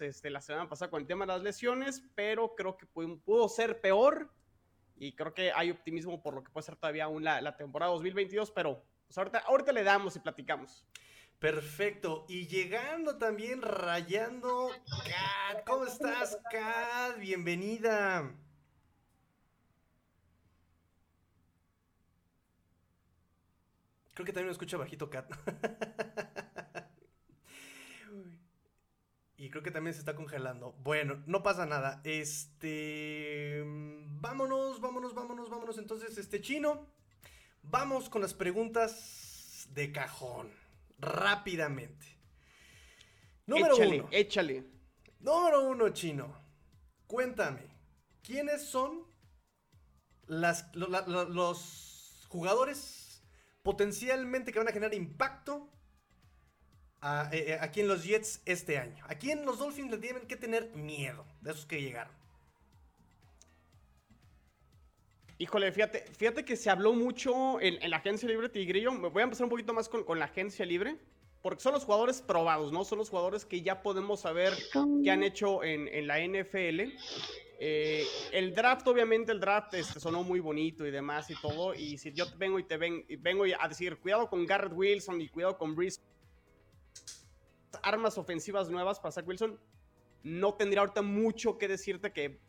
este, la semana pasada con el tema de las lesiones, pero creo que pudo, ser peor y creo que hay optimismo por lo que puede ser todavía aún la, temporada 2022, pero pues, ahorita, ahorita le damos y platicamos. Perfecto. Y llegando también, rayando, Kat. ¿Cómo estás, Kat? Bienvenida. Creo que también me escucha bajito Kat. y creo que también se está congelando. Bueno, no pasa nada. Este. Vámonos, vámonos, vámonos, vámonos. Entonces, este chino. Vamos con las preguntas de cajón. Rápidamente. Número échale, uno. Échale. Número uno, chino. Cuéntame. ¿Quiénes son las, los jugadores potencialmente que van a generar impacto eh, eh, aquí en los Jets este año. Aquí en los Dolphins le tienen que tener miedo de esos que llegaron. Híjole, fíjate, fíjate que se habló mucho en, la agencia libre Tigrillo. Me voy a empezar un poquito más con, la agencia libre. Porque son los jugadores probados, ¿no? Son los jugadores que ya podemos saber que han hecho en, la NFL. Eh, el draft, obviamente, el draft este, sonó muy bonito y demás y todo. Y si yo vengo y te ven, vengo a decir, cuidado con Garrett Wilson y cuidado con Breeze, armas ofensivas nuevas para Zach Wilson, no tendría ahorita mucho que decirte que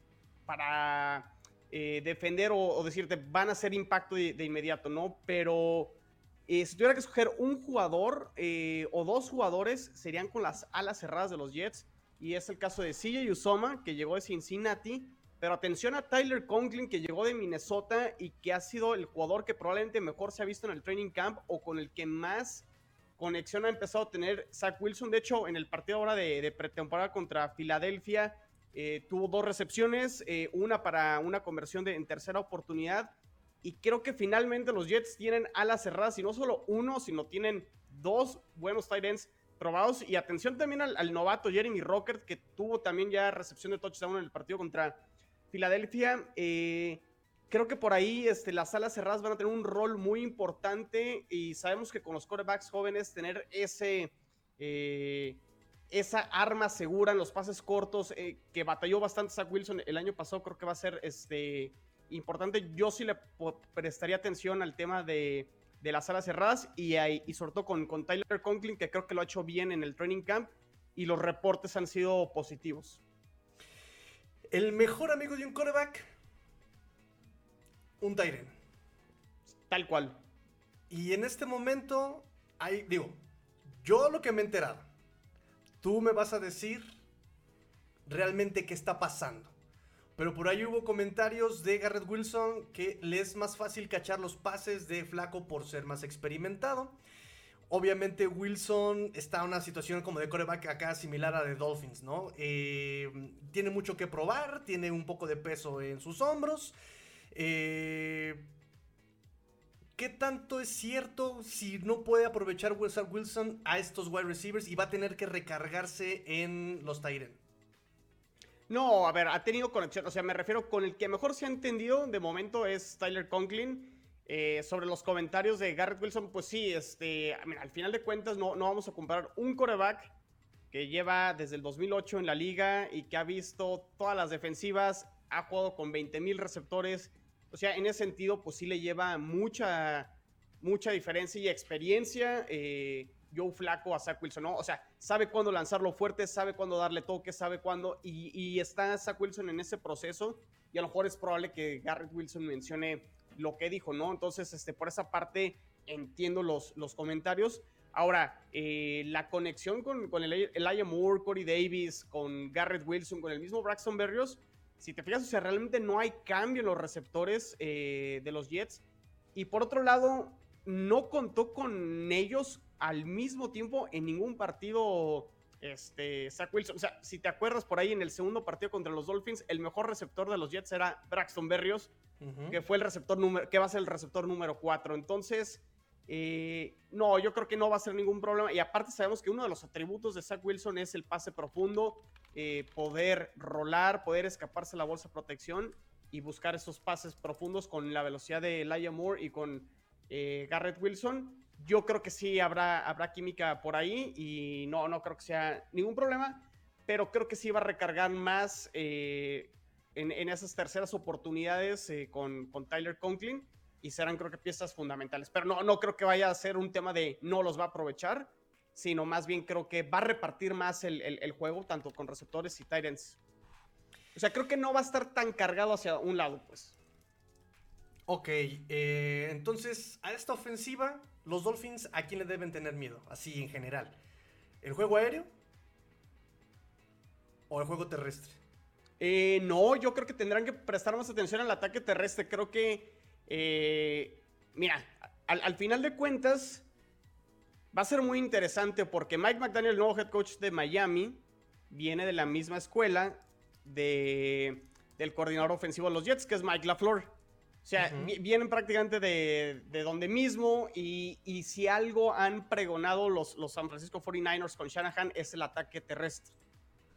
para eh, defender o, decirte van a hacer impacto de, inmediato, ¿no? Pero eh, si tuviera que escoger un jugador o dos jugadores, serían con las alas cerradas de los Jets y es el caso de CJ Usoma, que llegó de Cincinnati. Pero atención a Tyler Conklin, que llegó de Minnesota y que ha sido el jugador que probablemente mejor se ha visto en el training camp o con el que más conexión ha empezado a tener Zach Wilson. De hecho, en el partido ahora de, pretemporada contra Filadelfia, eh, tuvo dos recepciones, eh, una para una conversión de, en tercera oportunidad. Y creo que finalmente los Jets tienen alas cerradas y no solo uno, sino tienen dos buenos tight ends probados. Y atención también al, novato Jeremy Rockert, que tuvo también ya recepción de touchdown en el partido contra Filadelfia. Eh, creo que por ahí este, las alas cerradas van a tener un rol muy importante y sabemos que con los quarterbacks jóvenes tener ese... Eh, esa arma segura en los pases cortos eh, que batalló bastante Zach Wilson el año pasado, creo que va a ser este, importante. Yo sí le prestaría atención al tema de, de las salas cerradas y, y sobre todo con, con Tyler Conklin, que creo que lo ha hecho bien en el training camp y los reportes han sido positivos. El mejor amigo de un quarterback, un Tyren. Tal cual. Y en este momento, hay, digo, yo lo que me he enterado, tú me vas a decir realmente qué está pasando. Pero por ahí hubo comentarios de Garrett Wilson que le es más fácil cachar los pases de Flaco por ser más experimentado. Obviamente Wilson está en una situación como de coreback acá similar a de Dolphins, ¿no? Eh, tiene mucho que probar, tiene un poco de peso en sus hombros. Eh, ¿Qué tanto es cierto si no puede aprovechar Wilson a estos wide receivers y va a tener que recargarse en los Tyrants? No, a ver, ha tenido conexión. O sea, me refiero con el que mejor se ha entendido de momento es Tyler Conklin. Eh, sobre los comentarios de Garrett Wilson, pues sí, este, al final de cuentas no, no vamos a comparar un coreback que lleva desde el 2008 en la liga y que ha visto todas las defensivas, ha jugado con 20 mil receptores. O sea, en ese sentido, pues sí le lleva mucha, mucha diferencia y experiencia. Eh, Joe Flaco a Zach Wilson, ¿no? O sea, sabe cuándo lanzarlo fuerte, sabe cuándo darle toque, sabe cuándo, y, está Zach Wilson en ese proceso, y a lo mejor es probable que Garrett Wilson mencione lo que dijo, ¿no? Entonces, este, por esa parte entiendo los, los comentarios. Ahora, eh, la conexión con, con el, Elijah Moore, Corey Davis, con Garrett Wilson, con el mismo Braxton Berrios, si te fijas, o sea, realmente no hay cambio en los receptores eh, de los Jets. Y por otro lado, no contó con ellos al mismo tiempo en ningún partido este, Zach Wilson. O sea, si te acuerdas por ahí en el segundo partido contra los Dolphins, el mejor receptor de los Jets era Braxton Berrios, que fue el receptor número, que va a ser el receptor número 4. Entonces, eh, no, yo creo que no va a ser ningún problema. Y aparte sabemos que uno de los atributos de Zach Wilson es el pase profundo, eh, poder rolar, poder escaparse la bolsa de protección y buscar esos pases profundos con la velocidad de Elijah Moore y con eh, Garrett Wilson. yo creo que sí habrá, habrá química por ahí y no, no creo que sea ningún problema, pero creo que sí va a recargar más eh, en, esas terceras oportunidades con, con, Tyler Conklin y serán creo que piezas fundamentales. Pero no, no creo que vaya a ser un tema de no los va a aprovechar, sino más bien creo que va a repartir más el, el, juego, tanto con receptores y Titans. O sea, creo que no va a estar tan cargado hacia un lado, pues. Ok, eh, entonces a esta ofensiva, los Dolphins, ¿a quién le deben tener miedo? Así en general. ¿El juego aéreo? ¿O el juego terrestre? Eh, no, yo creo que tendrán que prestar más atención al ataque terrestre. Creo que, eh, mira, al, final de cuentas, va a ser muy interesante porque Mike McDaniel, el nuevo head coach de Miami, viene de la misma escuela de, del coordinador ofensivo de los Jets, que es Mike LaFleur. O sea, vienen prácticamente de, donde mismo y, si algo han pregonado los, los San Francisco 49ers con Shanahan es el ataque terrestre.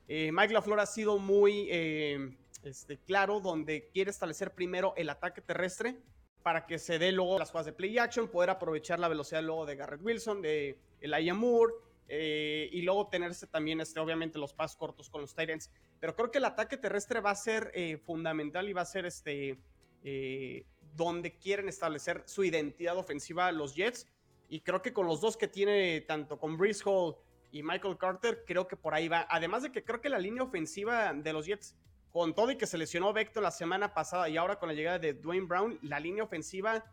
Eh, Mike LaFleur ha sido muy eh, este, claro donde quiere establecer primero el ataque terrestre para que se dé luego las jugadas de play action, poder aprovechar la velocidad luego de Garrett Wilson, de Elijah Moore, eh, y luego tenerse también, este, obviamente, los pasos cortos con los Titans. Pero creo que el ataque terrestre va a ser fundamental y va a ser este, eh, donde quieren establecer su identidad ofensiva los Jets. Y creo que con los dos que tiene, tanto con Brees Hall y Michael Carter, creo que por ahí va. Además de que creo que la línea ofensiva de los Jets, con todo y que se lesionó Vector la semana pasada y ahora con la llegada de Dwayne Brown, la línea ofensiva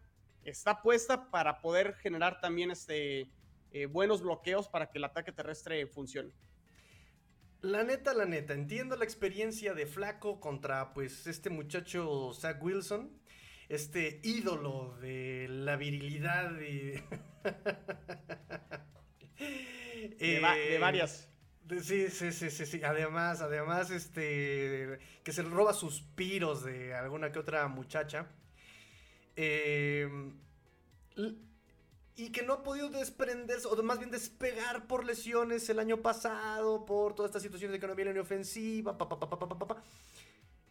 está puesta para poder generar también este, eh, buenos bloqueos para que el ataque terrestre funcione. La neta, la neta, entiendo la experiencia de Flaco contra pues este muchacho Zach Wilson, este ídolo de la virilidad y... de, eh, varias. Sí, sí, sí, sí, sí. Además, además, este, que se roba suspiros de alguna que otra muchacha. Eh, y que no ha podido desprenderse, o más bien despegar por lesiones el año pasado, por todas estas situaciones de que no viene ni ofensiva,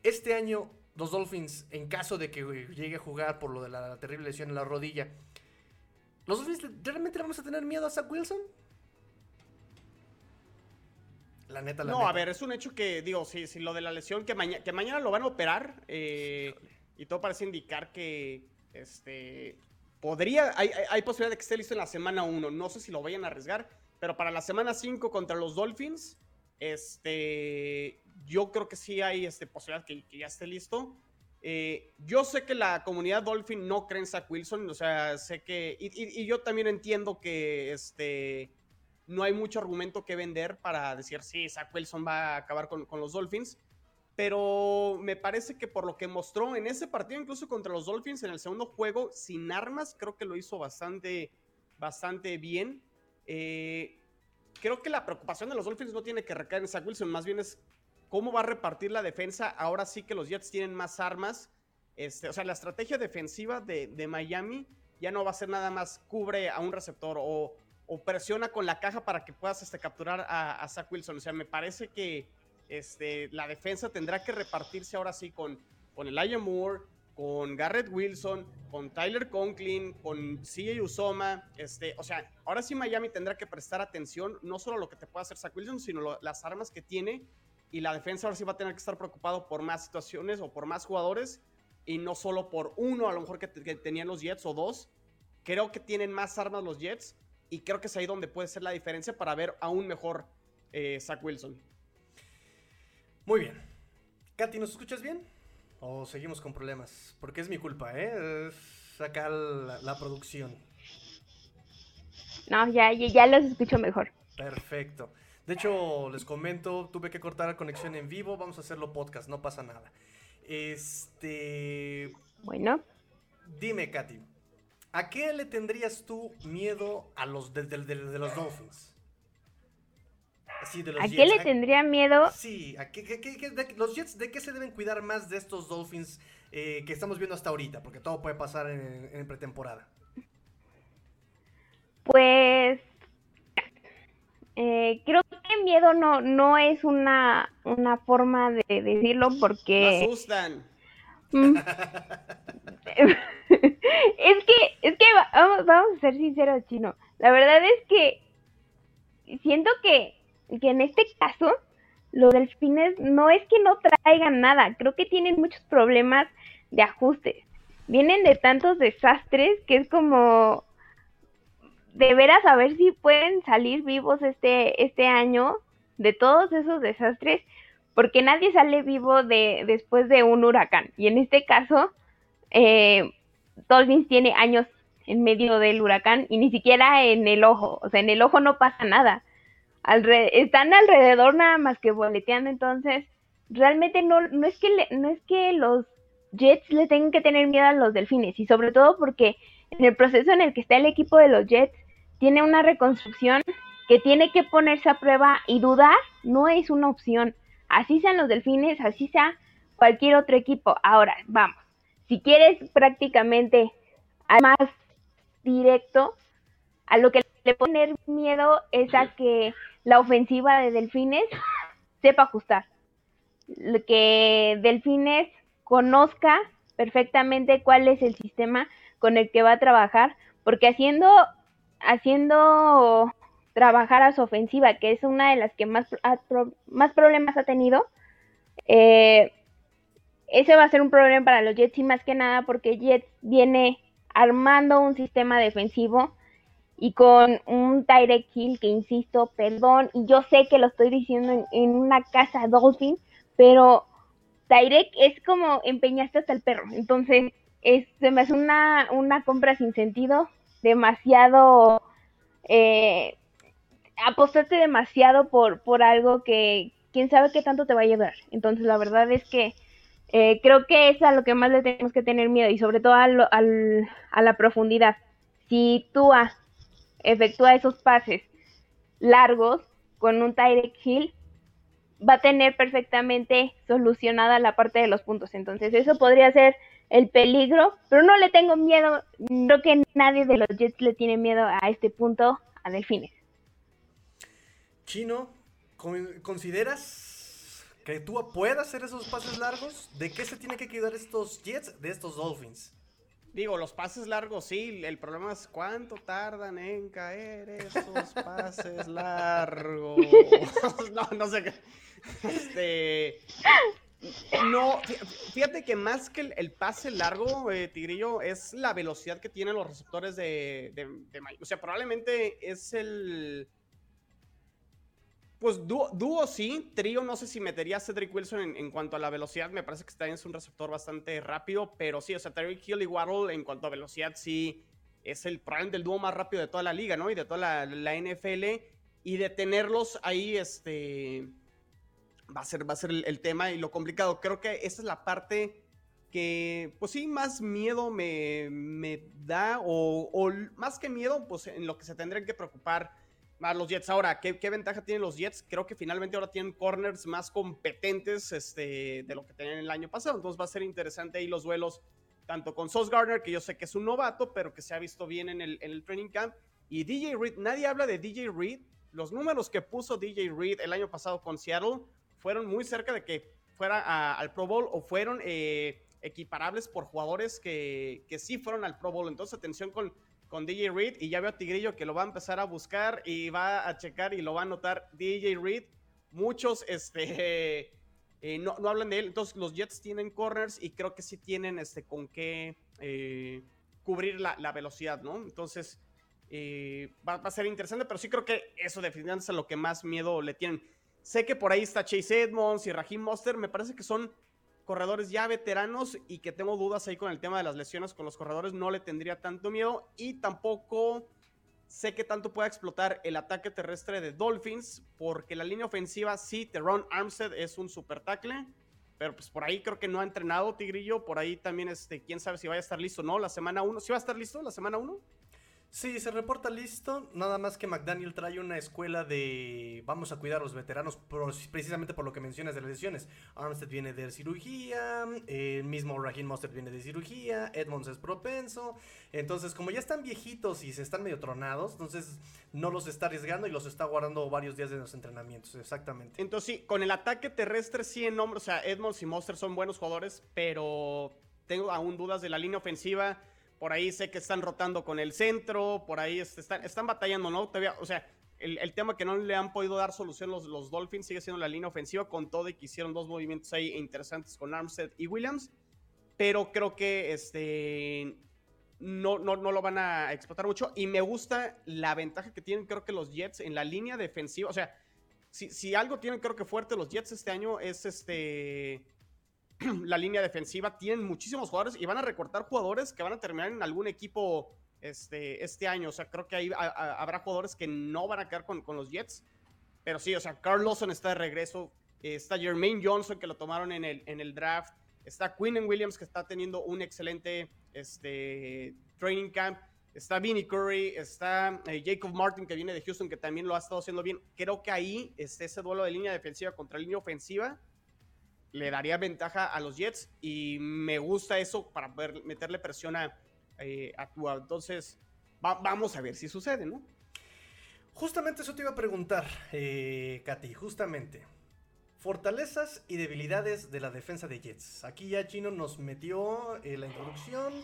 Este año, los Dolphins, en caso de que llegue a jugar por lo de la terrible lesión en la rodilla, ¿los Dolphins realmente vamos a tener miedo a Zach Wilson? La neta, la No, a ver, es un hecho que, digo, si, si lo de la lesión, que, que mañana lo van a operar, eh, y todo parece indicar que, este, podría, hay, hay, posibilidad de que esté listo en la semana 1. No sé si lo vayan a arriesgar, pero para la semana 5 contra los Dolphins, este, yo creo que sí hay este, posibilidad que, que ya esté listo. Eh, yo sé que la comunidad Dolphin no cree en Zach Wilson, o sea, sé que, y, y, yo también entiendo que este, no hay mucho argumento que vender para decir, sí, Zach Wilson va a acabar con, con los Dolphins pero me parece que por lo que mostró en ese partido, incluso contra los Dolphins en el segundo juego, sin armas, creo que lo hizo bastante, bastante bien. Eh, creo que la preocupación de los Dolphins no tiene que recaer en Zach Wilson, más bien es cómo va a repartir la defensa. Ahora sí que los Jets tienen más armas. Este, o sea, la estrategia defensiva de, Miami ya no va a ser nada más cubre a un receptor o, presiona con la caja para que puedas este, capturar a, a Zach Wilson. O sea, me parece que este, la defensa tendrá que repartirse ahora sí con, con Elijah Moore, con Garrett Wilson, con Tyler Conklin, con CJ Usoma. Este, o sea, ahora sí Miami tendrá que prestar atención no solo a lo que te puede hacer Zach Wilson, sino las armas que tiene. Y la defensa ahora sí va a tener que estar preocupado por más situaciones o por más jugadores y no solo por uno, a lo mejor que, tenían los Jets o dos. Creo que tienen más armas los Jets y creo que es ahí donde puede ser la diferencia para ver aún mejor eh, Zach Wilson. Muy bien. Katy, ¿nos escuchas bien? ¿O seguimos con problemas? Porque es mi culpa, ¿eh? sacar la, producción. No, ya, ya los escucho mejor. Perfecto. De hecho, les comento, tuve que cortar la conexión en vivo, vamos a hacerlo podcast, no pasa nada. Este... Bueno. Dime, Katy, ¿a qué le tendrías tú miedo a los de los Dolphins? ¿A qué le tendría miedo? Sí, ¿a los Jets de qué se deben cuidar más de estos Dolphins eh, que estamos viendo hasta ahorita? Porque todo puede pasar en, pretemporada. Pues eh, creo que miedo no, no es una, una forma de decirlo porque... asustan. Mm. es que, es que vamos, vamos a ser sinceros, Chino. La verdad es que siento que, que en este caso los delfines no es que no traigan nada, creo que tienen muchos problemas de ajustes. Vienen de tantos desastres que es como de veras a ver si pueden salir vivos este, este año de todos esos desastres, porque nadie sale vivo de, después de un huracán. Y en este caso, eh, Dolphins tiene años en medio del huracán y ni siquiera en el ojo. O sea, en el ojo no pasa nada. están alrededor nada más que boleteando. Entonces, realmente no, no, es que no es que los Jets le tengan que tener miedo a los delfines. Y sobre todo porque en el proceso en el que está el equipo de los Jets, tiene una reconstrucción que tiene que ponerse a prueba y dudar no es una opción. Así sean los delfines, así sea cualquier otro equipo. Ahora, vamos, si quieres prácticamente más directo, a lo que le poner miedo es a que la ofensiva de delfines sepa ajustar. Que delfines conozca perfectamente cuál es el sistema con el que va a trabajar, porque haciendo haciendo trabajar a su ofensiva, que es una de las que más, más problemas ha tenido. Eh, ese va a ser un problema para los Jets y más que nada porque Jets viene armando un sistema defensivo y con un Tyrek Hill que insisto, perdón, y yo sé que lo estoy diciendo en, una casa Dolphin, pero Tyrek es como empeñaste hasta el perro, entonces es, se me hace una, una compra sin sentido, demasiado, eh, apostaste demasiado por, por algo que quién sabe qué tanto te va a llevar. Entonces la verdad es que eh, creo que es a lo que más le tenemos que tener miedo y sobre todo al, a la profundidad. Si tú efectúa esos pases largos con un Tyrek Hill, va a tener perfectamente solucionada la parte de los puntos. Entonces eso podría ser el peligro, pero no le tengo miedo. Creo que nadie de los Jets le tiene miedo a este punto a Delfines. Chino, ¿consideras que tú puedas hacer esos pases largos? ¿De qué se tiene que cuidar estos Jets de estos Dolphins? Digo, los pases largos sí, el problema es cuánto tardan en caer esos pases largos. no, no sé qué. Este, no, fíjate que más que el, pase largo, eh, Tigrillo, es la velocidad que tienen los receptores de, de, O sea, probablemente es el. Pues dúo, sí, trío no sé si metería a Cedric Wilson en, cuanto a la velocidad, me parece que también es un receptor bastante rápido, pero sí, o sea, Terry Hill y Waddle en cuanto a velocidad sí es el probablemente el dúo más rápido de toda la liga, ¿no? Y de toda la, NFL y de tenerlos ahí, este va a ser, va a ser el, tema y lo complicado. Creo que esa es la parte que, pues sí, más miedo me, me da, o, más que miedo, pues en lo que se tendrían que preocupar más los Jets. Ahora, ¿qué, ¿qué, ventaja tienen los Jets? Creo que finalmente ahora tienen corners más competentes este, de lo que tenían el año pasado. Entonces va a ser interesante ahí los duelos, tanto con Sos Gardner, que yo sé que es un novato, pero que se ha visto bien en el, en el training camp, y DJ Reed. Nadie habla de DJ Reed. Los números que puso DJ Reed el año pasado con Seattle fueron muy cerca de que fuera al Pro Bowl o fueron eh, equiparables por jugadores que, que, sí fueron al Pro Bowl. Entonces, atención con, con DJ Reed. Y ya veo a Tigrillo que lo va a empezar a buscar y va a checar y lo va a anotar DJ Reed. Muchos este, eh, no, no, hablan de él. Entonces, los Jets tienen corners y creo que sí tienen este, con qué eh, cubrir la, velocidad, ¿no? Entonces, va, va, a ser interesante, pero sí creo que eso definitivamente es a lo que más miedo le tienen. Sé que por ahí está Chase Edmonds y Raheem Monster. Me parece que son corredores ya veteranos y que tengo dudas ahí con el tema de las lesiones con los corredores. No le tendría tanto miedo y tampoco sé que tanto pueda explotar el ataque terrestre de Dolphins porque la línea ofensiva sí, Teron Armstead es un super tackle. Pero pues por ahí creo que no ha entrenado Tigrillo. Por ahí también, este, quién sabe si vaya a estar listo o no la semana 1. ¿Sí va a estar listo la semana 1? Sí, se reporta listo. Nada más que McDaniel trae una escuela de vamos a cuidar a los veteranos precisamente por lo que mencionas de las lesiones. Armstead viene de cirugía, el mismo Raheem Mostert viene de cirugía, Edmonds es propenso. Entonces, como ya están viejitos y se están medio tronados, entonces no los está arriesgando y los está guardando varios días de los entrenamientos. Exactamente. Entonces, sí, con el ataque terrestre sí en nombre, o sea, Edmonds y Mostert son buenos jugadores, pero tengo aún dudas de la línea ofensiva por ahí sé que están rotando con el centro, por ahí están, están batallando, ¿no? o sea, el, el, tema que no le han podido dar solución los, los Dolphins sigue siendo la línea ofensiva, con todo y que hicieron dos movimientos ahí interesantes con Armstead y Williams, pero creo que este, no, no, no lo van a explotar mucho. Y me gusta la ventaja que tienen, creo que los Jets en la línea defensiva. O sea, si, si algo tienen, creo que fuerte los Jets este año es este la línea defensiva. Tienen muchísimos jugadores y van a recortar jugadores que van a terminar en algún equipo este, este año. O sea, creo que ahí habrá jugadores que no van a quedar con, con, los Jets. Pero sí, o sea, Carl Lawson está de regreso. está Jermaine Johnson, que lo tomaron en el, en el draft. Está Quinn Williams, que está teniendo un excelente este, training camp. Está Vinnie Curry, está eh, Jacob Martin, que viene de Houston, que también lo ha estado haciendo bien. Creo que ahí este, ese duelo de línea defensiva contra línea ofensiva le daría ventaja a los Jets y me gusta eso para poder meterle presión a, eh, Entonces, vamos a ver si sucede, ¿no? Justamente eso te iba a preguntar, eh, Katy, justamente. Fortalezas y debilidades de la defensa de Jets. Aquí ya Chino nos metió eh, la introducción.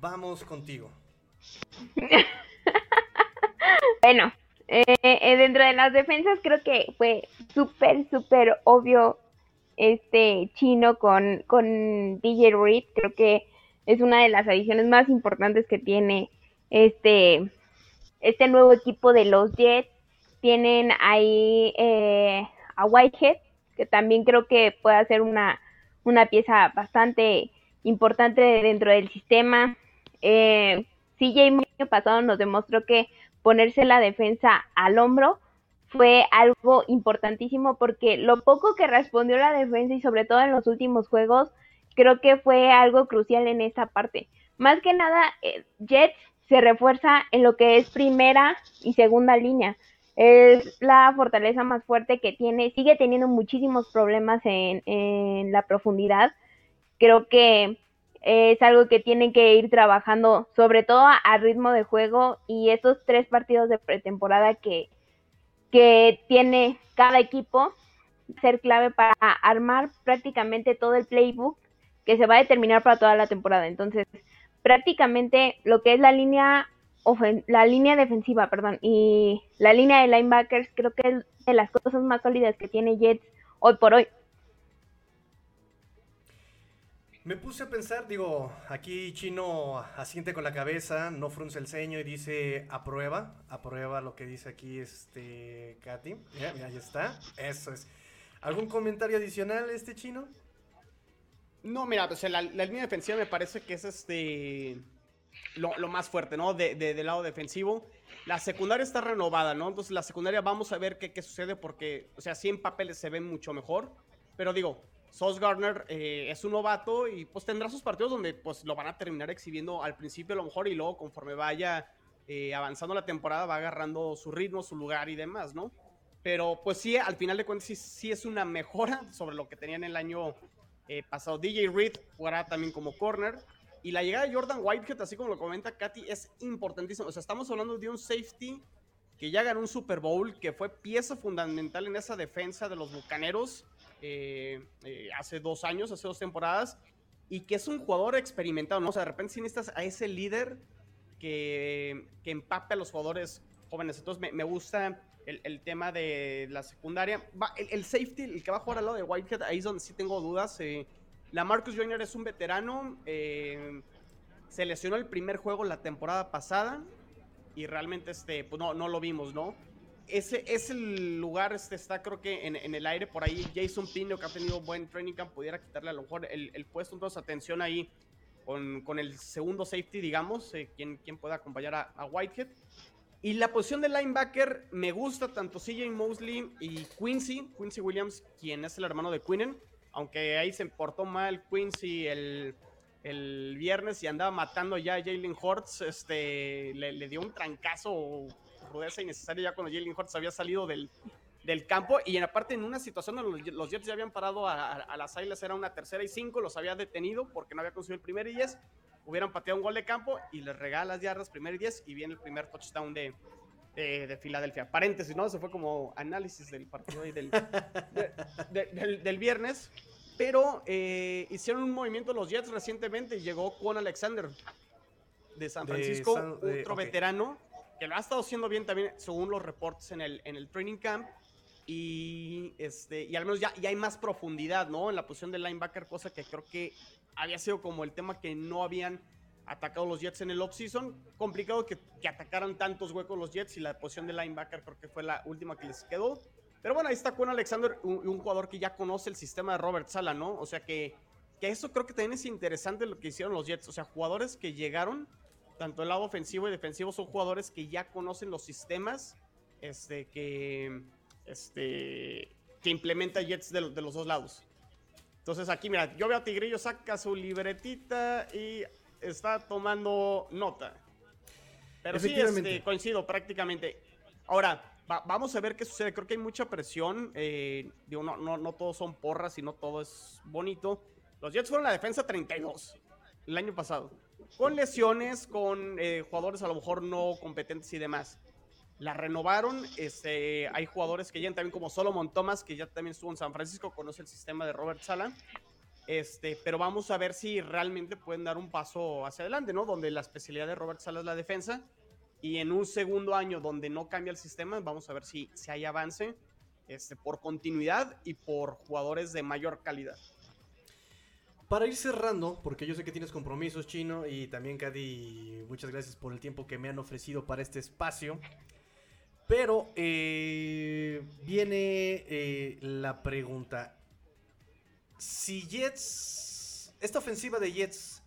Vamos contigo. bueno, eh, eh, dentro de las defensas creo que fue súper, súper obvio este chino con, con DJ Reed. Creo que es una de las adiciones más importantes que tiene este, este nuevo equipo de los Jets. Tienen ahí a Whitehead, que también creo que puede ser una, una pieza bastante importante dentro del sistema. Eh, CJ pasado nos demostró que ponerse la defensa al hombro fue algo importantísimo porque lo poco que respondió la defensa y sobre todo en los últimos juegos, creo que fue algo crucial en esta parte. Más que nada, eh, Jets se refuerza en lo que es primera y segunda línea es la fortaleza más fuerte que tiene, sigue teniendo muchísimos problemas en, en la profundidad. Creo que es algo que tienen que ir trabajando, sobre todo a, ritmo de juego y esos tres partidos de pretemporada que, que tiene cada equipo ser clave para armar prácticamente todo el playbook que se va a determinar para toda la temporada. Entonces, prácticamente lo que es la línea la línea defensiva, perdón, y la línea de linebackers creo que es de las cosas más sólidas que tiene Jets hoy por hoy. Me puse a pensar, digo, aquí Chino asiente con la cabeza, no frunce el ceño y dice aprueba, aprueba lo que dice aquí este Katy. Ya, ahí está, eso es. ¿Algún comentario adicional este Chino? No, mira, pues la, la línea defensiva me parece que es este lo, más fuerte, ¿no? De, del lado defensivo. La secundaria está renovada, ¿no? Entonces la secundaria vamos a ver qué, qué sucede porque, o sea, sí en papeles se ven mucho mejor. Pero digo, Sos Gardner eh, es un novato y pues tendrá sus partidos donde pues lo van a terminar exhibiendo al principio a lo mejor y luego conforme vaya eh, avanzando la temporada va agarrando su ritmo, su lugar y demás, ¿no? Pero pues sí, al final de cuentas sí, sí es una mejora sobre lo que tenían el año eh, pasado. DJ Reed jugará también como corner. Y la llegada de Jordan Whitehead, así como lo comenta Katy, es importantísimo. O sea, estamos hablando de un safety que ya ganó un Super Bowl, que fue pieza fundamental en esa defensa de los Bucaneros eh, eh, hace dos años, hace dos temporadas, y que es un jugador experimentado, ¿no? O sea, de repente si necesitas a ese líder que, que empape a los jugadores jóvenes. Entonces me, gusta el, tema de la secundaria. el, safety, el que va a jugar al lado de Whitehead, ahí es donde sí tengo dudas. Eh, la Marcus Jr. es un veterano. Eh, se lesionó el primer juego la temporada pasada. Y realmente este, pues no, no lo vimos, ¿no? Ese es el lugar, este está creo que en, el aire por ahí. Jason Pino, que ha tenido buen training camp, pudiera quitarle a lo mejor el, puesto. Entonces, atención ahí con, el segundo safety, digamos, eh, quien, pueda acompañar a, Whitehead. Y la posición de linebacker me gusta tanto CJ Mosley y Quincy, Quincy Williams, quien es el hermano de Quinnen aunque ahí se portó mal Quincy el, el viernes y andaba matando ya a Jalen Hortz, este, le, dio un trancazo, rudeza innecesaria ya cuando Jalen Hortz había salido del, del campo y en aparte en una situación donde los, Jets ya habían parado a, las Águilas, era una tercera y cinco, los había detenido porque no había conseguido el primer y diez, hubieran pateado un gol de campo y les regala las yardas primer y diez y viene el primer touchdown de, de, Filadelfia. Paréntesis, ¿no? Eso fue como análisis del partido del, del, del, viernes. Pero eh, hicieron un movimiento los Jets recientemente y llegó Juan Alexander. de San Francisco, otro veterano, que lo ha estado haciendo bien también, según los reportes en el, en el training camp. Y, este, y al menos ya, ya hay más profundidad, ¿no? En la posición del linebacker, cosa que creo que había sido como el tema que no habían atacado los Jets en el offseason. Complicado que, que atacaran tantos huecos los Jets y la posición de linebacker creo que fue la última que les quedó. Pero bueno, ahí está Juan Alexander, un, jugador que ya conoce el sistema de Robert Sala, ¿no? O sea que, que eso creo que también es interesante lo que hicieron los Jets. O sea, jugadores que llegaron, tanto el lado ofensivo y defensivo, son jugadores que ya conocen los sistemas este, que, este, que implementa Jets de, de los dos lados. Entonces aquí, mira, yo veo a Tigrillo, saca su libretita y está tomando nota. Pero sí, este, coincido prácticamente. Ahora, vamos a ver qué sucede. Creo que hay mucha presión. Eh, digo, no, no, no todos son porras y no todo es bonito. Los Jets fueron la defensa 32 el año pasado. Con lesiones, con eh, jugadores a lo mejor no competentes y demás. La renovaron. Este, hay jugadores que llegan también como Solomon Thomas, que ya también estuvo en San Francisco, conoce el sistema de Robert Sala. Este, pero vamos a ver si realmente pueden dar un paso hacia adelante, ¿no? Donde la especialidad de Robert Sala es la defensa. Y en un segundo año donde no cambia el sistema, vamos a ver si, si hay avance este, por continuidad y por jugadores de mayor calidad. Para ir cerrando, porque yo sé que tienes compromisos, Chino, y también, Cady, muchas gracias por el tiempo que me han ofrecido para este espacio. Pero eh, viene eh, la pregunta si Jets, esta ofensiva de Jets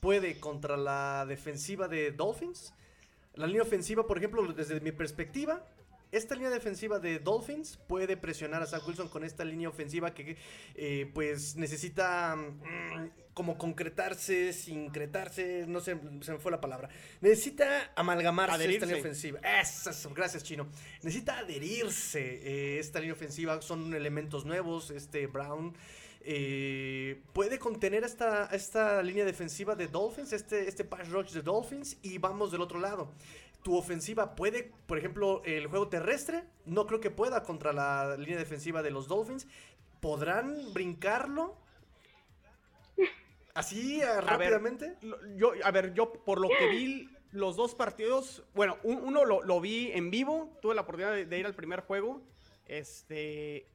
puede contra la defensiva de Dolphins, la línea ofensiva, por ejemplo, desde mi perspectiva, esta línea defensiva de Dolphins puede presionar a Zach Wilson con esta línea ofensiva que eh, pues necesita mm, como concretarse, sincretarse, no sé, se me fue la palabra. Necesita amalgamarse esta línea ofensiva. Gracias Chino. Necesita adherirse eh, esta línea ofensiva, son elementos nuevos, este Brown. Eh, puede contener esta, esta línea defensiva de Dolphins, este, este pass rush de Dolphins, y vamos del otro lado. Tu ofensiva puede, por ejemplo, el juego terrestre, no creo que pueda contra la línea defensiva de los Dolphins. ¿Podrán brincarlo? Así, rápidamente. yo, a ver, yo por lo que vi los dos partidos, bueno, uno lo, lo, vi en vivo, tuve la oportunidad de, de ir al primer juego. Este,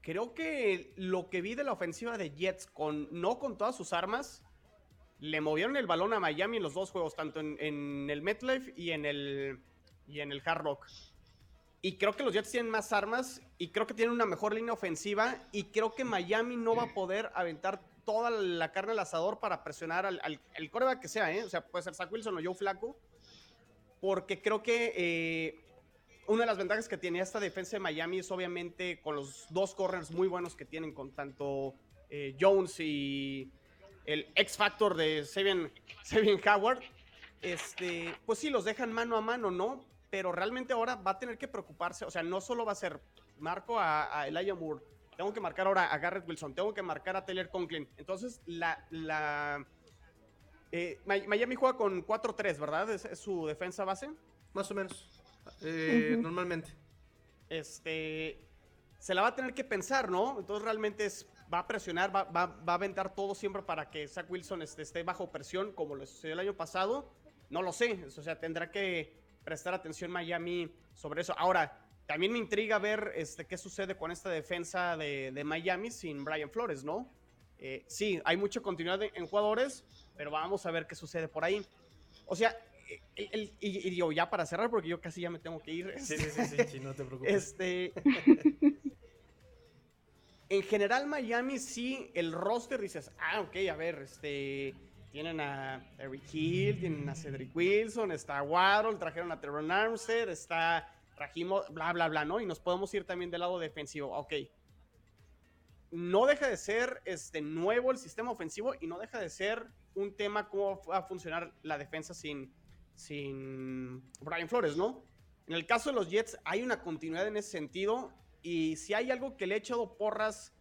creo que lo que vi de la ofensiva de Jets, con, no con todas sus armas, le movieron el balón a Miami en los dos juegos, tanto en, el MetLife y en el, y en el Hard Rock. Y creo que los Jets tienen más armas y creo que tienen una mejor línea ofensiva y creo que Miami no va a poder aventar toda la carne al asador para presionar al, al, coreback que sea, ¿eh? O sea, puede ser Zach Wilson o Joe Flaco. Porque creo que eh, una de las ventajas que tiene esta defensa de Miami es obviamente con los dos corners muy buenos que tienen con tanto eh, Jones y el X Factor de Seven, Howard. Este, pues sí, los dejan mano a mano, ¿no? Pero realmente ahora va a tener que preocuparse. O sea, no solo va a ser marco a, Elijah Moore, tengo que marcar ahora a Garrett Wilson, tengo que marcar a Taylor Conklin. Entonces, la. la eh, Miami juega con 4-3, ¿verdad? ¿Es su defensa base? Más o menos. Eh, normalmente. Este, se la va a tener que pensar, ¿no? Entonces realmente es, va a presionar, va, a aventar todo siempre para que Zach Wilson esté, esté, bajo presión, como lo sucedió el año pasado. No lo sé, o sea, tendrá que prestar atención Miami sobre eso. Ahora, también me intriga ver este, qué sucede con esta defensa de, Miami sin Brian Flores, ¿no? Eh, sí, hay mucha continuidad en jugadores, pero vamos a ver qué sucede por ahí. O sea, y, digo, ya para cerrar, porque yo casi ya me tengo que ir. Sí, sí, sí, sí, no te preocupes. Este, en general, Miami sí, el roster dices, ah, ok, a ver, este, tienen a Eric Hill, tienen a Cedric Wilson, está Waddle, trajeron a Teron Armstead, está Rajimo, bla, bla, bla, ¿no? Y nos podemos ir también del lado defensivo, ok. No deja de ser este, nuevo el sistema ofensivo y no deja de ser un tema cómo va a funcionar la defensa sin, sin Brian Flores, ¿no? En el caso de los Jets hay una continuidad en ese sentido y si hay algo que le he echado porras,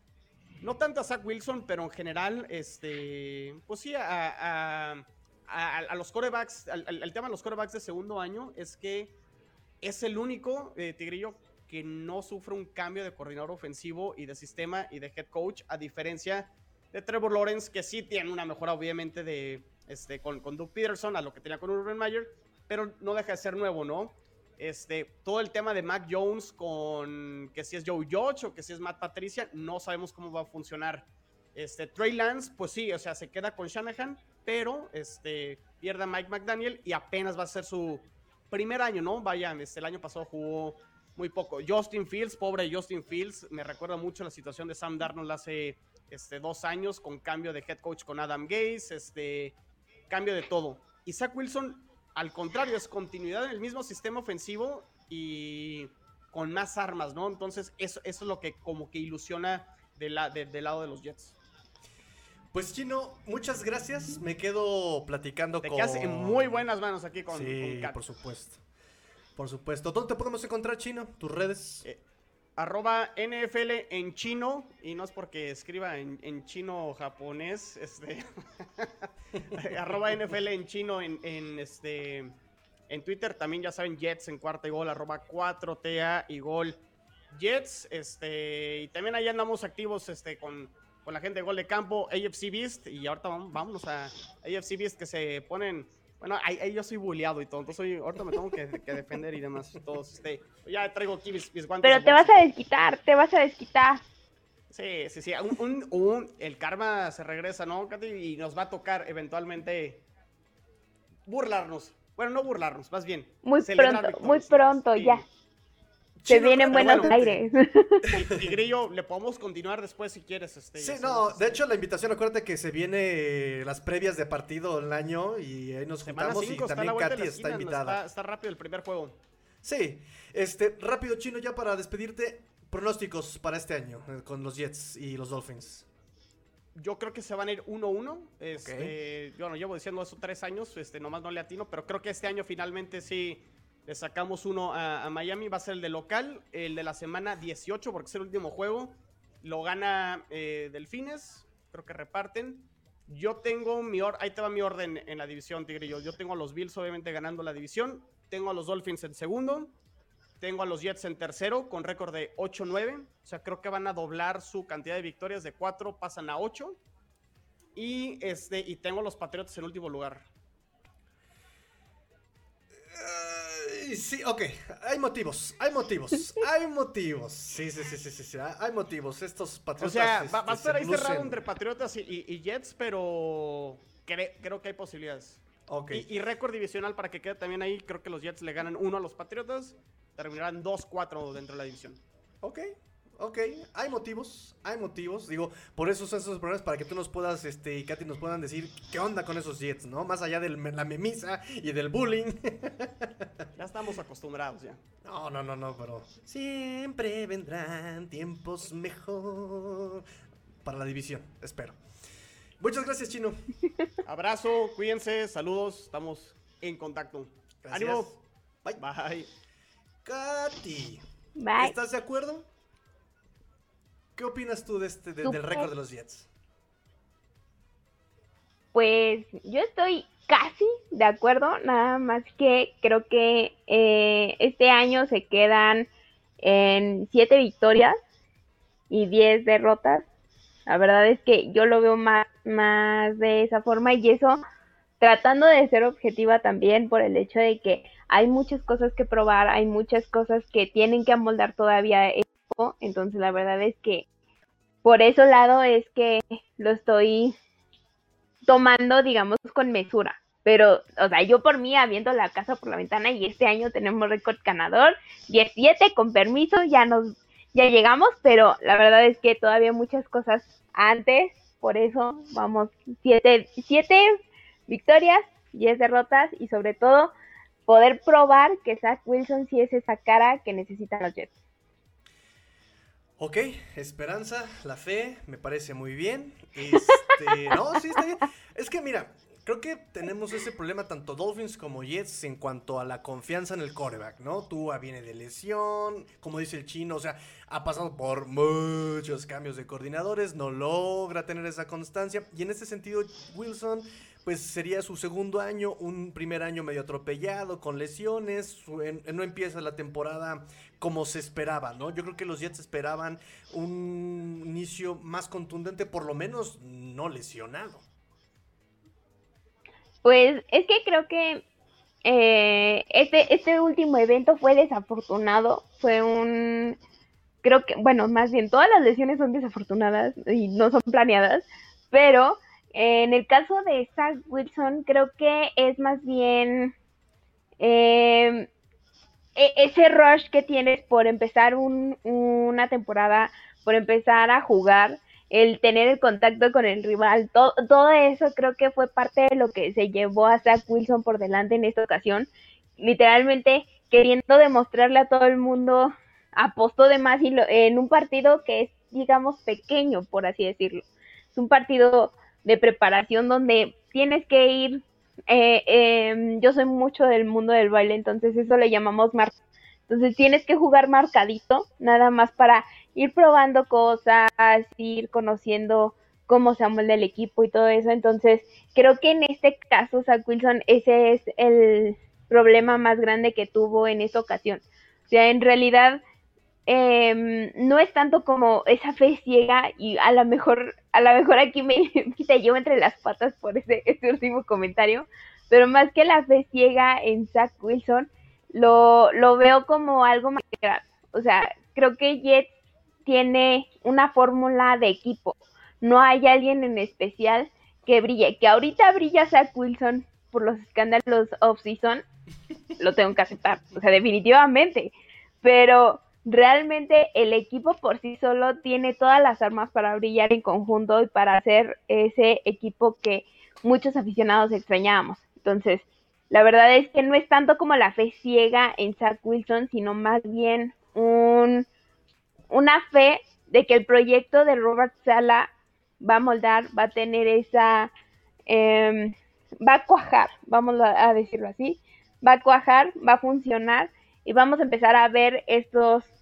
no tanto a Zach Wilson, pero en general, este, pues sí, a, los corebacks, al, tema de los corebacks de segundo año, es que es el único, eh, Tigrillo, que no sufre un cambio de coordinador ofensivo y de sistema y de head coach, a diferencia de Trevor Lawrence, que sí tiene una mejora obviamente de, este, con, con Doug Peterson a lo que tenía con Urban Meyer, pero no deja de ser nuevo, ¿no? Este, todo el tema de Mac Jones con que si es Joe Judge o que si es Matt Patricia, no sabemos cómo va a funcionar. Este, Trey Lance, pues sí, o sea, se queda con Shanahan, pero este, pierde a Mike McDaniel y apenas va a ser su primer año, ¿no? Vayan, este, el año pasado jugó muy poco. Justin Fields, pobre Justin Fields, me recuerda mucho la situación de Sam Darnold hace este, dos años con cambio de head coach con Adam Gaze, este, cambio de todo. Isaac Wilson al contrario, es continuidad en el mismo sistema ofensivo y con más armas, ¿no? Entonces, eso, eso es lo que como que ilusiona del lado de los Jets. Pues Chino, muchas gracias. Me quedo platicando con. Te quedas en muy buenas manos aquí con. Sí, por supuesto. Por supuesto. ¿Dónde te podemos encontrar, Chino? ¿Tus redes? Eh, arroba NFL en chino, y no es porque escriba en, chino japonés, este, arroba NFL en chino en, este, en Twitter, también ya saben, Jets en cuarta y gol, arroba 4TA y gol Jets, este, y también ahí andamos activos, este, con, con la gente de gol de campo, AFC Beast, y ahorita vamos, vámonos a AFC Beast que se ponen bueno, ahí, yo soy bulleado y todo, entonces hoy, ahorita me tengo que, defender y demás. Todos, este, ya traigo aquí mis, guantes. Pero te vas a desquitar, te vas a desquitar. Sí, sí, sí. Un, un, el karma se regresa, ¿no, Katy? Y nos va a tocar eventualmente burlarnos. Bueno, no burlarnos, más bien. Muy pronto, muy pronto, ya. Se vienen buenos aires. Y, Grillo, le podemos continuar después si quieres. Este, sí, no, de hecho la invitación, acuérdate que se viene las previas de partido el año y ahí nos juntamos y también Katy está invitada. Está, rápido el primer juego. Sí, este, rápido chino ya para despedirte, pronósticos para este año eh, con los Jets y los Dolphins. Yo creo que se van a ir 1-1. Este, Yo no llevo diciendo eso tres años, este, nomás no le atino, pero creo que este año finalmente sí le sacamos uno a, Miami, va a ser el de local, el de la semana 18, porque es el último juego. Lo gana eh, Delfines, creo que reparten. Yo tengo mi orden, ahí te va mi orden en la división, Tigrillo. Yo tengo a los Bills obviamente ganando la división, tengo a los Dolphins en segundo, tengo a los Jets en tercero con récord de 8-9. O sea, creo que van a doblar su cantidad de victorias de 4, pasan a 8. Y, este, y tengo a los Patriots en último lugar. Sí, ok. Hay motivos, hay motivos, hay motivos. Sí, sí, sí, sí, sí, sí. Hay motivos. Estos patriotas. O sea, va, a estar ahí cerrado entre Patriotas y, Jets, pero creo que hay posibilidades. Ok. Y, récord divisional para que quede también ahí. Creo que los Jets le ganan uno a los Patriotas. Terminarán 2-4 dentro de la división. Ok, Ok, hay motivos, hay motivos. Digo, por eso son esos problemas para que tú nos puedas, este, y Katy nos puedan decir qué onda con esos Jets, ¿no? Más allá de la memisa y del bullying. Ya estamos acostumbrados ya. No, no, no, no, pero siempre vendrán tiempos mejor para la división, espero. Muchas gracias, Chino. Abrazo, cuídense, saludos, estamos en contacto. Gracias. Ánimo. Bye. Bye. Katy. Bye. ¿Estás de acuerdo? ¿Qué opinas tú de este, del récord de los Jets? Pues yo estoy casi de acuerdo, nada más que creo que eh, este año se quedan en siete victorias y 10 derrotas. La verdad es que yo lo veo más, más de esa forma y eso tratando de ser objetiva también por el hecho de que hay muchas cosas que probar, hay muchas cosas que tienen que amoldar todavía entonces la verdad es que por ese lado es que lo estoy tomando, digamos, con mesura. Pero, o sea, yo por mí, habiendo la casa por la ventana y este año tenemos récord ganador, 17 con permiso, ya nos, ya llegamos, pero la verdad es que todavía muchas cosas antes, por eso vamos, 7 siete, victorias, 10 derrotas y sobre todo poder probar que Zach Wilson sí es esa cara que necesitan los Jets. Ok, esperanza, la fe, me parece muy bien. Este, no, sí, está bien. Es que mira, creo que tenemos ese problema tanto Dolphins como Jets en cuanto a la confianza en el coreback, ¿no? Tua viene de lesión, como dice el chino, o sea, ha pasado por muchos cambios de coordinadores, no logra tener esa constancia. Y en ese sentido, Wilson pues sería su segundo año, un primer año medio atropellado, con lesiones, no empieza la temporada como se esperaba, ¿no? Yo creo que los Jets esperaban un inicio más contundente, por lo menos no lesionado. Pues es que creo que eh, este, este último evento fue desafortunado. Fue un. Creo que, bueno, más bien todas las lesiones son desafortunadas y no son planeadas. Pero en el caso de Zach Wilson, creo que es más bien. Eh, e, ese rush que tienes por empezar una temporada, por empezar a jugar, el tener el contacto con el rival, todo eso creo que fue parte de lo que se llevó a Zach Wilson por delante en esta ocasión, literalmente queriendo demostrarle a todo el mundo, apostó de más en un partido que es, digamos, pequeño, por así decirlo. Es un partido de preparación donde tienes que ir eh, em, yo soy mucho del mundo del baile, entonces eso le llamamos mar. Entonces tienes que jugar marcadito, nada más para ir probando cosas, ir conociendo cómo se amolda el equipo y todo eso. Entonces creo que en este caso, Zach Wilson, ese es el problema más grande que tuvo en esta ocasión. O sea, en realidad eh, no es tanto como esa fe ciega y a lo mejor, a lo mejor aquí me, te llevo entre las patas por ese, ese, último comentario, pero más que la fe ciega en Zach Wilson, lo, lo veo como algo más grave. O sea, creo que Jet tiene una fórmula de equipo. No hay alguien en especial que brille. Que ahorita brilla Zach Wilson por los escándalos off-season, lo tengo que aceptar. O sea, definitivamente. Pero realmente el equipo por sí solo tiene todas las armas para brillar en conjunto y para ser ese equipo que muchos aficionados extrañábamos. Entonces, la verdad es que no es tanto como la fe ciega en Zach Wilson, sino más bien un, una fe de que el proyecto de Robert Sala va a moldar, va a tener esa, em, va a cuajar, vamos a decirlo así, va a cuajar, va a funcionar y vamos a empezar a ver estos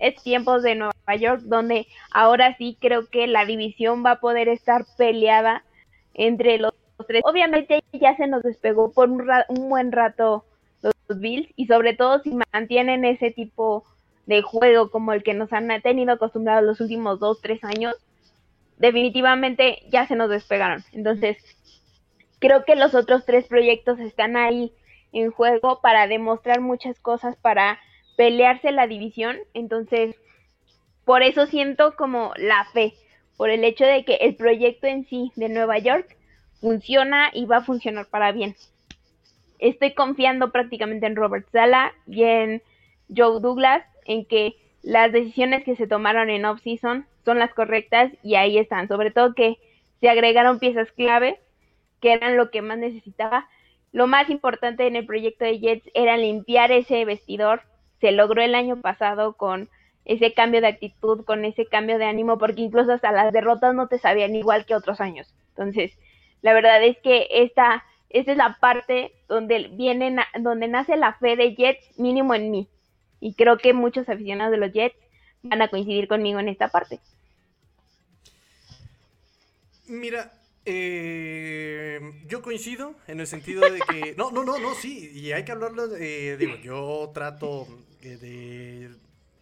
es tiempos de Nueva York donde ahora sí creo que la división va a poder estar peleada entre los tres. Obviamente ya se nos despegó por un, buen rato los Bills y sobre todo si mantienen ese tipo de juego como el que nos han tenido acostumbrados los últimos dos, tres años, definitivamente ya se nos despegaron. Entonces, creo que los otros tres proyectos están ahí en juego para demostrar muchas cosas, para pelearse la división. Entonces, por eso siento como la fe, por el hecho de que el proyecto en sí de Nueva York funciona y va a funcionar para bien. Estoy confiando prácticamente en Robert Sala y en Joe Douglas, en que las decisiones que se tomaron en off-season son las correctas y ahí están. Sobre todo que se agregaron piezas clave, que eran lo que más necesitaba. Lo más importante en el proyecto de Jets era limpiar ese vestidor, se logró el año pasado con ese cambio de actitud, con ese cambio de ánimo, porque incluso hasta las derrotas no te sabían igual que otros años. Entonces, la verdad es que esta, esta es la parte donde viene, donde nace la fe de Jets, mínimo en mí. Y creo que muchos aficionados de los Jets van a coincidir conmigo en esta parte. Mira, eh, yo coincido en el sentido de que. No, no, no, no, sí, y hay que hablarlo. Eh, digo, yo trato de.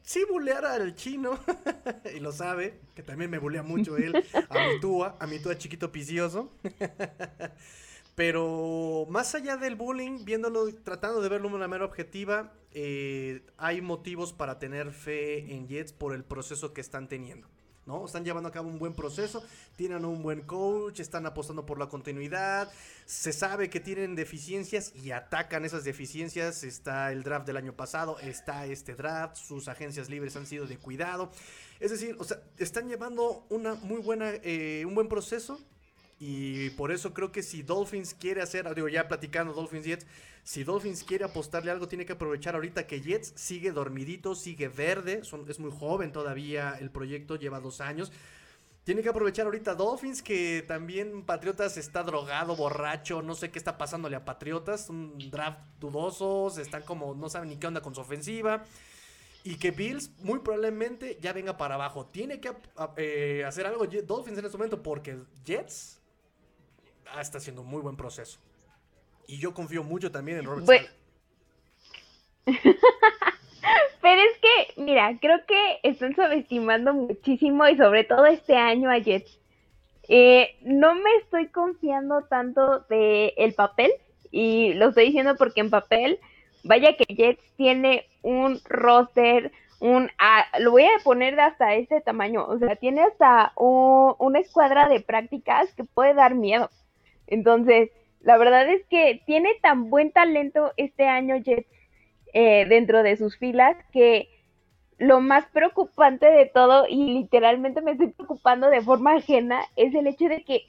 Sí, bulear al chino, y lo sabe, que también me bulea mucho él, a mi túa, a mi túa chiquito picioso. Pero más allá del bullying, viéndolo, tratando de verlo de una manera objetiva, eh, hay motivos para tener fe en Jets por el proceso que están teniendo. ¿No? Están llevando a cabo un buen proceso, tienen un buen coach, están apostando por la continuidad, se sabe que tienen deficiencias y atacan esas deficiencias. Está el draft del año pasado, está este draft, sus agencias libres han sido de cuidado. Es decir, o sea, están llevando una muy buena, eh, un buen proceso. Y por eso creo que si Dolphins quiere hacer, digo ya platicando Dolphins Jets, si Dolphins quiere apostarle algo, tiene que aprovechar ahorita que Jets sigue dormidito, sigue verde, es muy joven todavía el proyecto, lleva dos años. Tiene que aprovechar ahorita Dolphins, que también Patriotas está drogado, borracho, no sé qué está pasándole a Patriotas, un draft dudosos, están como, no saben ni qué onda con su ofensiva. Y que Bills muy probablemente ya venga para abajo. Tiene que eh, hacer algo Dolphins en este momento porque Jets está haciendo un muy buen proceso. Y yo confío mucho también en Robert Pero es que, mira, creo que están subestimando muchísimo y sobre todo este año a Jets. Eh, no me estoy confiando tanto de el papel y lo estoy diciendo porque en papel, vaya que Jets tiene un roster, un, ah, lo voy a poner de hasta este tamaño, o sea, tiene hasta una escuadra de prácticas que puede dar miedo. Entonces, la verdad es que tiene tan buen talento este año Jets eh, dentro de sus filas que lo más preocupante de todo, y literalmente me estoy preocupando de forma ajena, es el hecho de que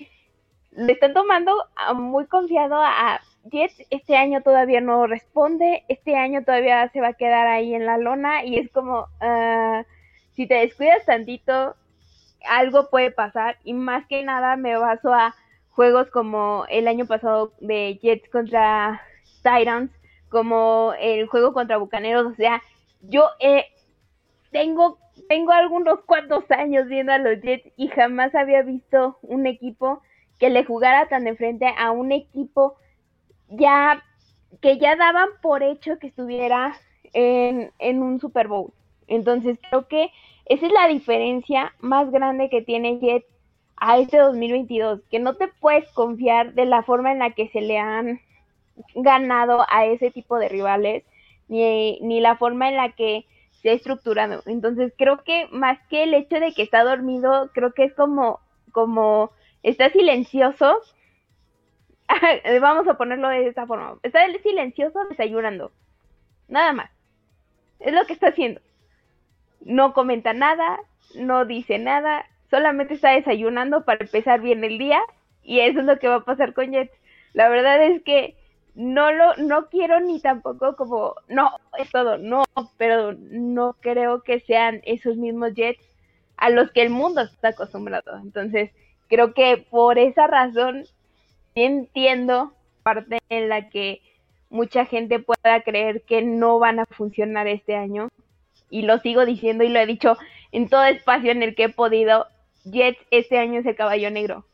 le están tomando muy confiado a Jets. Este año todavía no responde, este año todavía se va a quedar ahí en la lona y es como, uh, si te descuidas tantito, algo puede pasar y más que nada me baso a juegos como el año pasado de Jets contra Titans, como el juego contra Bucaneros, o sea, yo he tengo, tengo algunos cuantos años viendo a los Jets y jamás había visto un equipo que le jugara tan de frente a un equipo ya que ya daban por hecho que estuviera en, en un Super Bowl. Entonces creo que esa es la diferencia más grande que tiene Jets a este 2022, que no te puedes confiar de la forma en la que se le han ganado a ese tipo de rivales, ni, ni la forma en la que se estructurado. Entonces creo que más que el hecho de que está dormido, creo que es como, como está silencioso. Vamos a ponerlo de esta forma. Está silencioso desayunando. Nada más. Es lo que está haciendo. No comenta nada, no dice nada, solamente está desayunando para empezar bien el día y eso es lo que va a pasar con Jets. La verdad es que no lo, no quiero ni tampoco como, no, es todo, no, pero no creo que sean esos mismos Jets a los que el mundo está acostumbrado. Entonces, creo que por esa razón entiendo parte en la que mucha gente pueda creer que no van a funcionar este año. Y lo sigo diciendo y lo he dicho en todo espacio en el que he podido. Jets este año es el caballo negro.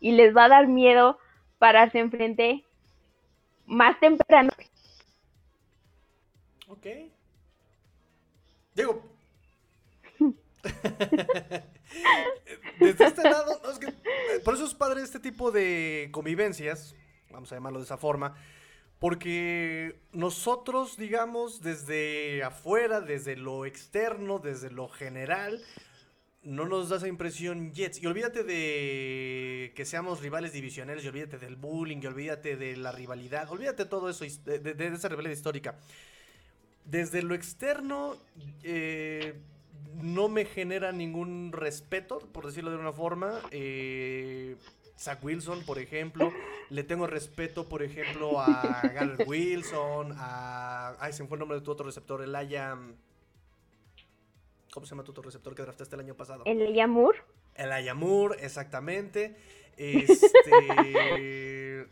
Y les va a dar miedo pararse enfrente más temprano. Ok. Diego. Desde este lado, eh, por eso es padre este tipo de convivencias, vamos a llamarlo de esa forma, porque nosotros, digamos, desde afuera, desde lo externo, desde lo general, no nos da esa impresión Jets. Y olvídate de que seamos rivales divisionales, y olvídate del bullying, y olvídate de la rivalidad, olvídate de todo eso, de, esa rivalidad histórica. Desde lo externo, eh, no me genera ningún respeto, por decirlo de una forma. Eh, Zach Wilson, por ejemplo. Le tengo respeto, por ejemplo, a Garrett Wilson, a... Ay, se me fue el nombre de tu otro receptor, el Aya... ¿Cómo se llama tu receptor que draftaste el año pasado? El Ayamur. El Ayamur, exactamente. Este,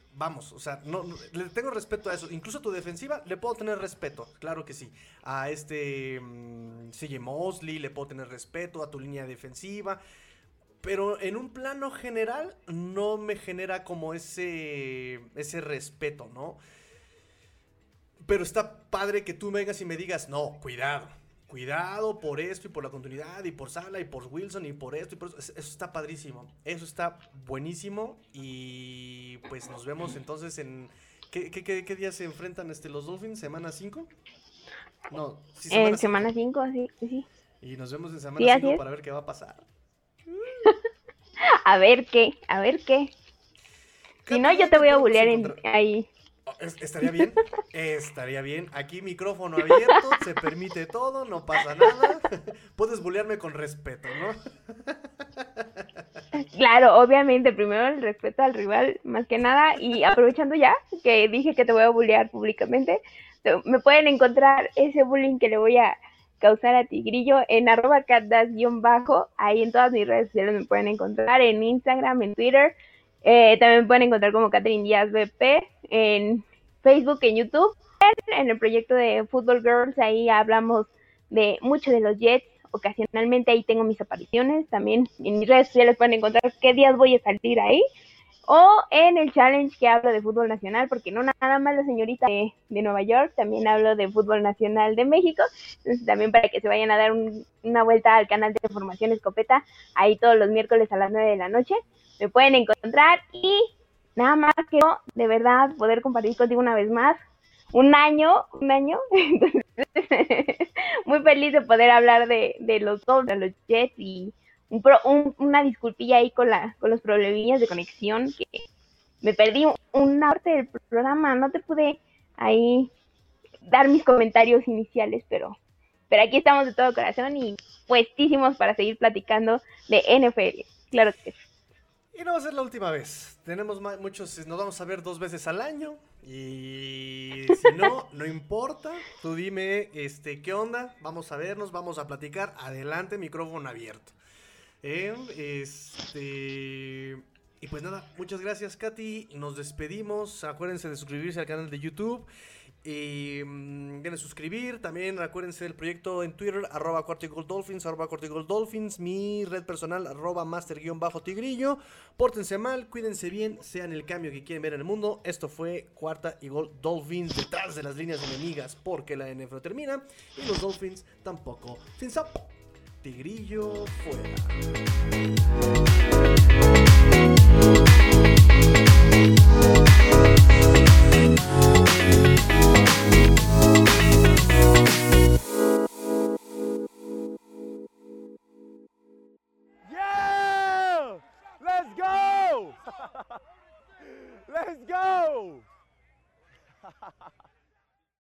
vamos, o sea, no, le tengo respeto a eso. Incluso a tu defensiva le puedo tener respeto, claro que sí. A este um, Mosley le puedo tener respeto, a tu línea defensiva. Pero en un plano general no me genera como ese, ese respeto, ¿no? Pero está padre que tú vengas y me digas, no, cuidado cuidado por esto y por la continuidad y por Sala y por Wilson y por esto y por eso. Eso está padrísimo. Eso está buenísimo. Y pues nos vemos entonces en... ¿Qué, qué, qué, días se enfrentan este, los Dolphins? ¿Semana 5? No, sí, semana En semana 5, sí, sí. Y nos vemos en semana 5 para ver qué va a pasar. a ver qué, a ver qué. Si no, yo te voy a bullear ahí. Estaría bien, estaría bien. Aquí micrófono abierto, se permite todo, no pasa nada. Puedes bullearme con respeto, ¿no? Claro, obviamente, primero el respeto al rival, más que nada, y aprovechando ya que dije que te voy a bullear públicamente, me pueden encontrar ese bullying que le voy a causar a Tigrillo en arroba catdas-bajo, ahí en todas mis redes sociales me pueden encontrar, en Instagram, en Twitter, eh, también pueden encontrar como Catherine Díaz BP en Facebook, en YouTube. En el proyecto de Football Girls, ahí hablamos de mucho de los Jets. Ocasionalmente ahí tengo mis apariciones. También en mis redes sociales pueden encontrar qué días voy a salir ahí. o en el challenge que hablo de fútbol nacional, porque no nada más la señorita de, Nueva York, también hablo de fútbol nacional de México, entonces también para que se vayan a dar una vuelta al canal de Formación Escopeta, ahí todos los miércoles a las 9 de la noche, me pueden encontrar y nada más quiero de verdad poder compartir contigo una vez más, un año, un año, muy feliz de poder hablar de, de los dos, de los Jets y una disculpilla ahí con, la, con los problemillas de conexión, que me perdí una parte del programa, no te pude ahí dar mis comentarios iniciales, pero, pero aquí estamos de todo corazón y puestísimos para seguir platicando de NFL. Claro que sí. Y no va a ser la última vez. Tenemos muchos, nos vamos a ver dos veces al año. Y si no, no importa. Tú dime, este, ¿qué onda? Vamos a vernos, vamos a platicar. Adelante, micrófono abierto. Eh, este. Y pues nada, muchas gracias, Katy. Nos despedimos. Acuérdense de suscribirse al canal de YouTube. Y mm, a suscribir. También acuérdense del proyecto en Twitter, arroba Dolphins, arroba Dolphins. Mi red personal, arroba master-tigrillo. Pórtense mal, cuídense bien, sean el cambio que quieren ver en el mundo. Esto fue Cuarta y Gol Dolphins detrás de las líneas enemigas porque la NFL termina. Y los Dolphins tampoco. Sin Tigrillo fuera. Let's go!